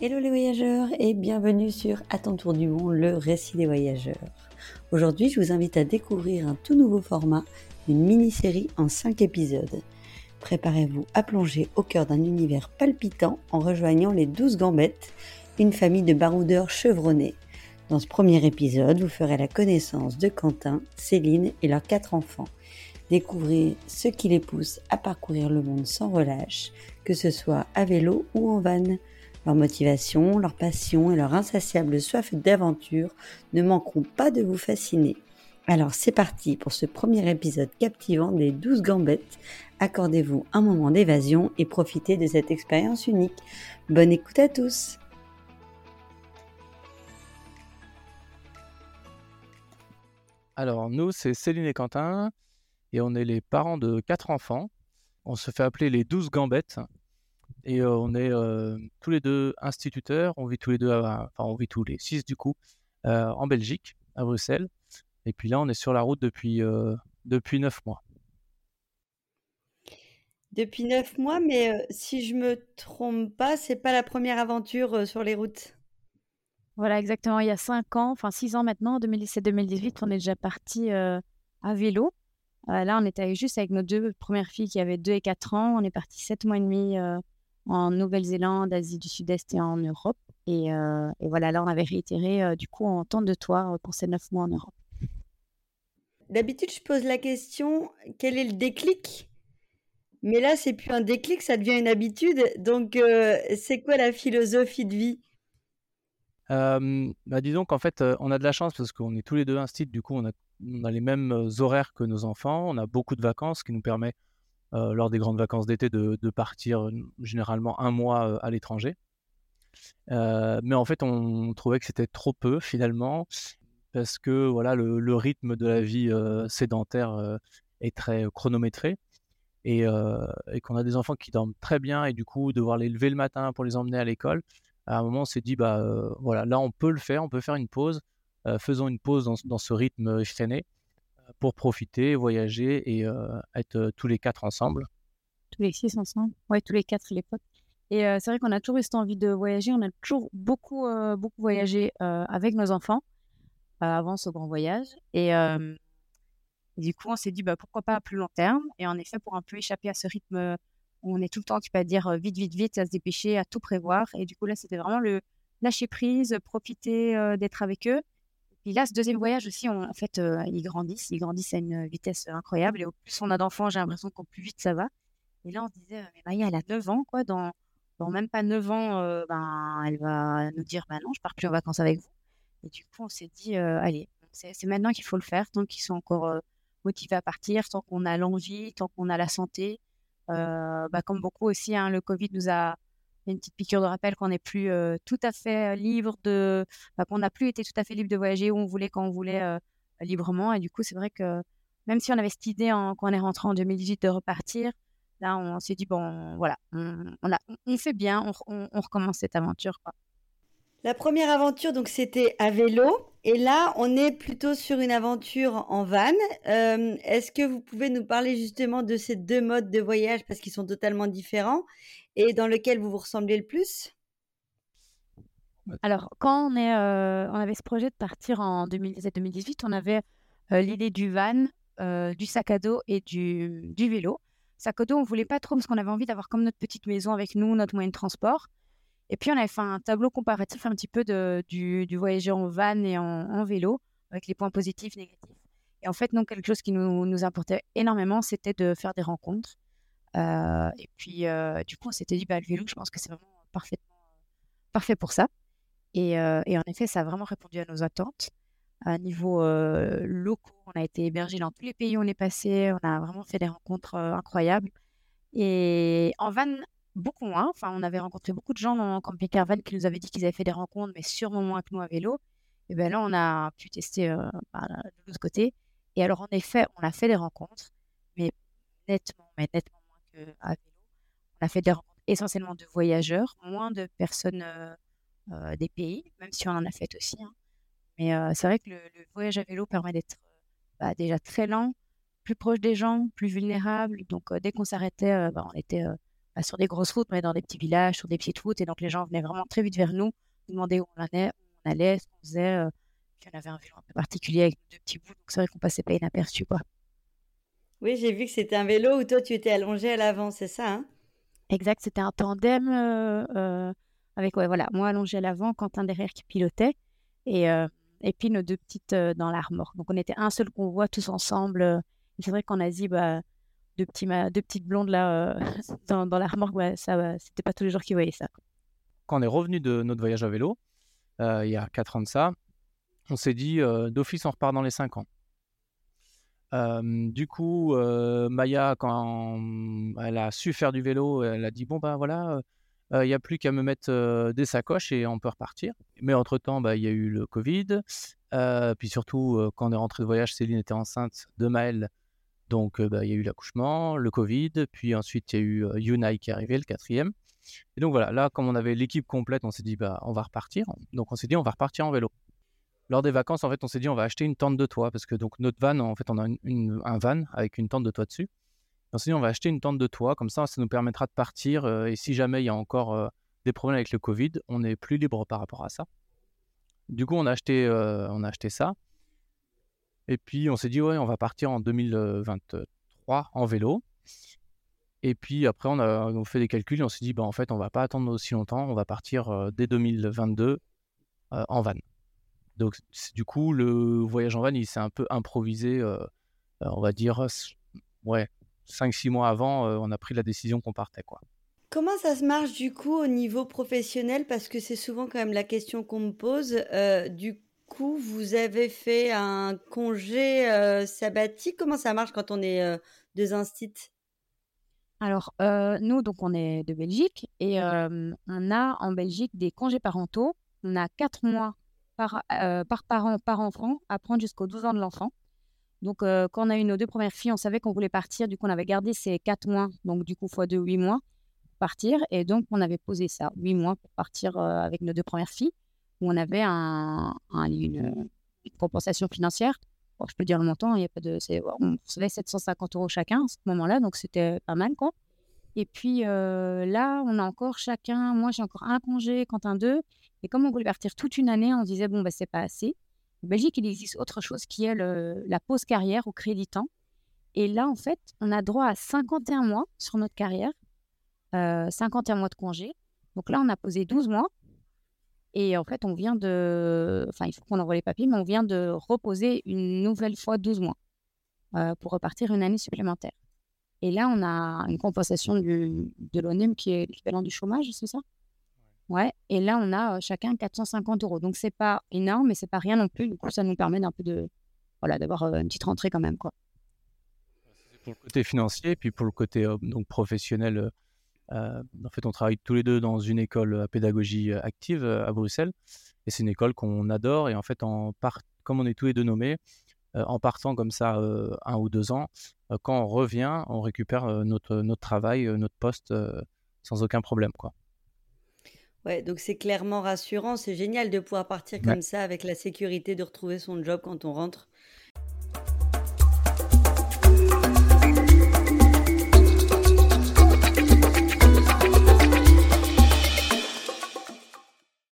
Hello les voyageurs et bienvenue sur À ton tour du monde, le récit des voyageurs. Aujourd'hui, je vous invite à découvrir un tout nouveau format, une mini-série en 5 épisodes. Préparez-vous à plonger au cœur d'un univers palpitant en rejoignant les 12 gambettes, une famille de baroudeurs chevronnés. Dans ce premier épisode, vous ferez la connaissance de Quentin, Céline et leurs quatre enfants. Découvrez ce qui les pousse à parcourir le monde sans relâche, que ce soit à vélo ou en van. Leur motivation, leur passion et leur insatiable soif d'aventure ne manqueront pas de vous fasciner. Alors c'est parti pour ce premier épisode captivant des 12 gambettes. Accordez-vous un moment d'évasion et profitez de cette expérience unique. Bonne écoute à tous Alors nous, c'est Céline et Quentin, et on est les parents de quatre enfants. On se fait appeler les 12 gambettes. Et euh, on est euh, tous les deux instituteurs. On vit tous les deux, enfin, on vit tous les six du coup, euh, en Belgique, à Bruxelles. Et puis là, on est sur la route depuis, depuis neuf mois. Depuis neuf mois, mais si je me trompe pas, c'est pas la première aventure sur les routes. Voilà, exactement. Il y a cinq ans, enfin six ans maintenant, 2017-2018, on est déjà parti à vélo. là, on était juste avec nos deux premières filles qui avaient deux et quatre ans. On est parti sept mois et demi en Nouvelle-Zélande, Asie du Sud-Est et en Europe. Et, voilà, là, on avait réitéré, du coup, en temps de toi pour ces neuf mois en Europe. D'habitude, je pose la question, quel est le déclic? Mais là, c'est plus un déclic, ça devient une habitude. Donc, c'est quoi la philosophie de vie? Bah, disons qu'en fait, on a de la chance parce qu'on est tous les deux instituts, du coup, on a, on a, les mêmes horaires que nos enfants, on a beaucoup de vacances, ce qui nous permet euh, lors des grandes vacances d'été de, partir euh, généralement un mois euh, à l'étranger. mais en fait, on, trouvait que c'était trop peu finalement parce que voilà le, rythme de la vie sédentaire est très chronométré et, qu'on a des enfants qui dorment très bien et du coup devoir les lever le matin pour les emmener à l'école. À un moment, on s'est dit bah voilà là on peut le faire, on peut faire une pause. faisons une pause dans, ce rythme effréné pour profiter, voyager et euh, être euh, tous les quatre ensemble. Tous les six ensemble Oui, tous les quatre les potes. Et euh, c'est vrai qu'on a toujours eu cette envie de voyager. On a toujours beaucoup, beaucoup voyagé avec nos enfants avant ce grand voyage. Et, du coup, on s'est dit bah, pourquoi pas à plus long terme? Et en effet, pour un peu échapper à ce rythme où on est tout le temps, tu peux dire vite, vite, vite, à se dépêcher, à tout prévoir. Et du coup, là, c'était vraiment le lâcher prise, profiter d'être avec eux puis là, ce deuxième voyage aussi, en fait, euh, ils grandissent. Ils grandissent à une vitesse incroyable. Et au plus on a d'enfants, j'ai l'impression qu'au plus vite ça va. Et là, on se disait, mais Maya, elle a 9 ans, quoi. Dans, même pas 9 ans, euh, ben, elle va nous dire, bah non, je pars plus en vacances avec vous. Et du coup, on s'est dit, euh, allez, c'est maintenant qu'il faut le faire, tant qu'ils sont encore motivés à partir, tant qu'on a l'envie, tant qu'on a la santé. bah, comme beaucoup aussi, hein, le Covid nous a une petite piqûre de rappel qu'on n'est plus euh, tout à fait euh, libre de, qu'on n'a plus été tout à fait libre de voyager où on voulait quand on voulait euh, librement. Et du coup, c'est vrai que même si on avait cette idée quand on est rentré en 2018 de repartir, là, on s'est dit bon, voilà, on fait bien, on, recommence cette aventure. La première aventure, donc, c'était à vélo. Et là, on est plutôt sur une aventure en van. Est-ce que vous pouvez nous parler justement de ces deux modes de voyage parce qu'ils sont totalement différents? Et dans lequel vous vous ressemblez le plus? Alors, quand on, est, euh, on avait ce projet de partir en 2017-2018, on avait euh, l'idée du van, euh, du sac à dos et du, du vélo. Sac à dos, on voulait pas trop parce qu'on avait envie d'avoir comme notre petite maison avec nous, notre moyen de transport. Et puis, on avait fait un tableau comparatif un petit peu de, du, du voyager en van et en, vélo, avec les points positifs, négatifs. Et en fait, non, quelque chose qui nous, nous importait énormément, c'était de faire des rencontres. Euh, et puis, euh, du coup, on s'était dit, bah, le vélo, je pense que c'est vraiment parfaitement parfait pour ça. Et, en effet, ça a vraiment répondu à nos attentes. À niveau locaux, on a été hébergé dans tous les pays où on est passé. On a vraiment fait des rencontres incroyables. Et en van, beaucoup moins. Enfin, on avait rencontré beaucoup de gens en camping-car van qui nous avaient dit qu'ils avaient fait des rencontres, mais sûrement moins que nous à vélo. Et bien là, on a pu tester bah, de l'autre côté. Et alors, en effet, on a fait des rencontres, mais nettement, mais nettement à vélo. On a fait des rencontres essentiellement de voyageurs, moins de personnes euh, euh, des pays, même si on en a fait aussi. Hein. Mais euh, c'est vrai que le, voyage à vélo permet d'être bah, déjà très lent, plus proche des gens, plus vulnérable. Donc dès qu'on s'arrêtait, bah, on était pas sur des grosses routes, mais dans des petits villages, sur des petites routes. Et donc, les gens venaient vraiment très vite vers nous, nous demander où on allait, où on allait, ce qu'on faisait. Puis on avait un vélo un peu particulier avec deux petits bouts, donc c'est vrai qu'on passait pas inaperçu, quoi. Oui, j'ai vu que c'était un vélo où toi, tu étais allongé à l'avant, c'est ça hein? Exact, c'était un tandem avec, ouais, voilà, moi allongé à l'avant, Quentin derrière qui pilotait. Et, et puis nos deux petites dans l'armor. Donc on était un seul convoi tous ensemble. c'est vrai qu'en Asie, bah, deux, petits, deux petites blondes là dans, dans l'armor, ouais, ça, c'était pas tous les jours qu'ils voyaient ça. Quand on est revenu de notre voyage à vélo, il y a quatre ans de ça, on s'est dit d'office on repart dans les cinq ans. Du coup, Maya, quand elle a su faire du vélo, elle a dit bon bah voilà, il n'y a plus qu'à me mettre des sacoches et on peut repartir. Mais entre-temps, bah, il y a eu le Covid. puis surtout, quand on est rentré de voyage, Céline était enceinte de Maël. Donc, bah, il y a eu l'accouchement, le Covid. Puis ensuite, il y a eu Yunai qui est arrivé, le quatrième. Et donc voilà, là, comme on avait l'équipe complète, on s'est dit, bah, on va repartir. Donc, on s'est dit, on va repartir en vélo. Lors des vacances, en fait, on s'est dit, on va acheter une tente de toit. Parce que donc, notre van, en fait, on a un van avec une tente de toit dessus. On s'est dit, on va acheter une tente de toit, comme ça, ça nous permettra de partir. Euh, et si jamais il y a encore euh, des problèmes avec le Covid, on est plus libre par rapport à ça. Du coup, on a acheté, euh, ça. Et puis, on s'est dit, ouais, on va partir en 2023 en vélo. Et puis après, on a, fait des calculs et on s'est dit, bah, en fait, on va pas attendre aussi longtemps, on va partir dès 2022 en van. Donc, du coup, le voyage en van, il s'est un peu improvisé, on va dire, ouais, 5-6 mois avant, euh, on a pris la décision qu'on partait. quoi. Comment ça se marche du coup au niveau professionnel? Parce que c'est souvent quand même la question qu'on me pose. Euh, du coup, vous avez fait un congé euh, sabbatique? Comment ça marche quand on est deux instits? Alors, nous, donc, on est de Belgique et on a en Belgique des congés parentaux. On a 4 mois par, par parent, par enfant, à prendre jusqu'aux 12 ans de l'enfant. Donc, euh, quand on a eu nos deux premières filles, on savait qu'on voulait partir. Du coup, on avait gardé ces quatre mois, donc du coup, fois deux, huit mois, pour partir. Et donc, on avait posé ça, huit mois pour partir euh, avec nos deux premières filles, où on avait un, une, compensation financière. je peux dire le montant, il y a pas de, on recevait 750 euros chacun à ce moment-là, donc c'était pas mal, quoi. Et puis euh, là, on a encore chacun, moi j'ai encore un congé, Quentin deux. Et comme on voulait partir toute une année, on disait, bon, bah, c'est pas assez. En Belgique, il existe autre chose qui est la pause carrière au crédit temps. Et là, en fait, on a droit à 51 mois sur notre carrière, 51 euh, mois de congé. Donc là, on a posé 12 mois. Et en fait, on vient de. Enfin, il faut qu'on envoie les papiers, mais on vient de reposer une nouvelle fois 12 mois euh, pour repartir une année supplémentaire. Et là, on a une compensation du, de l'ONEM qui est l'équivalent du chômage, c'est ça? Ouais, et là, on a chacun 450 euros. Donc, c'est pas énorme, mais c'est pas rien non plus. Du coup, ça nous permet d'un peu de. Voilà, d'avoir une petite rentrée quand même, quoi. Pour le côté financier, puis pour le côté donc professionnel, en fait, on travaille tous les deux dans une école à pédagogie active à Bruxelles. Et c'est une école qu'on adore. Et en fait, en comme on est tous les deux nommés, en partant comme ça un ou deux ans, quand on revient, on récupère notre, notre travail, notre poste sans aucun problème, quoi. Ouais, donc c'est clairement rassurant. C'est génial de pouvoir partir comme ça avec la sécurité de retrouver son job quand on rentre.